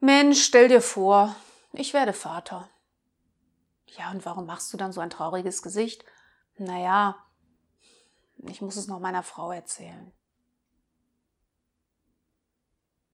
Mensch, stell dir vor, ich werde Vater. Ja, und warum machst du dann so ein trauriges Gesicht? Naja, ich muss es noch meiner Frau erzählen.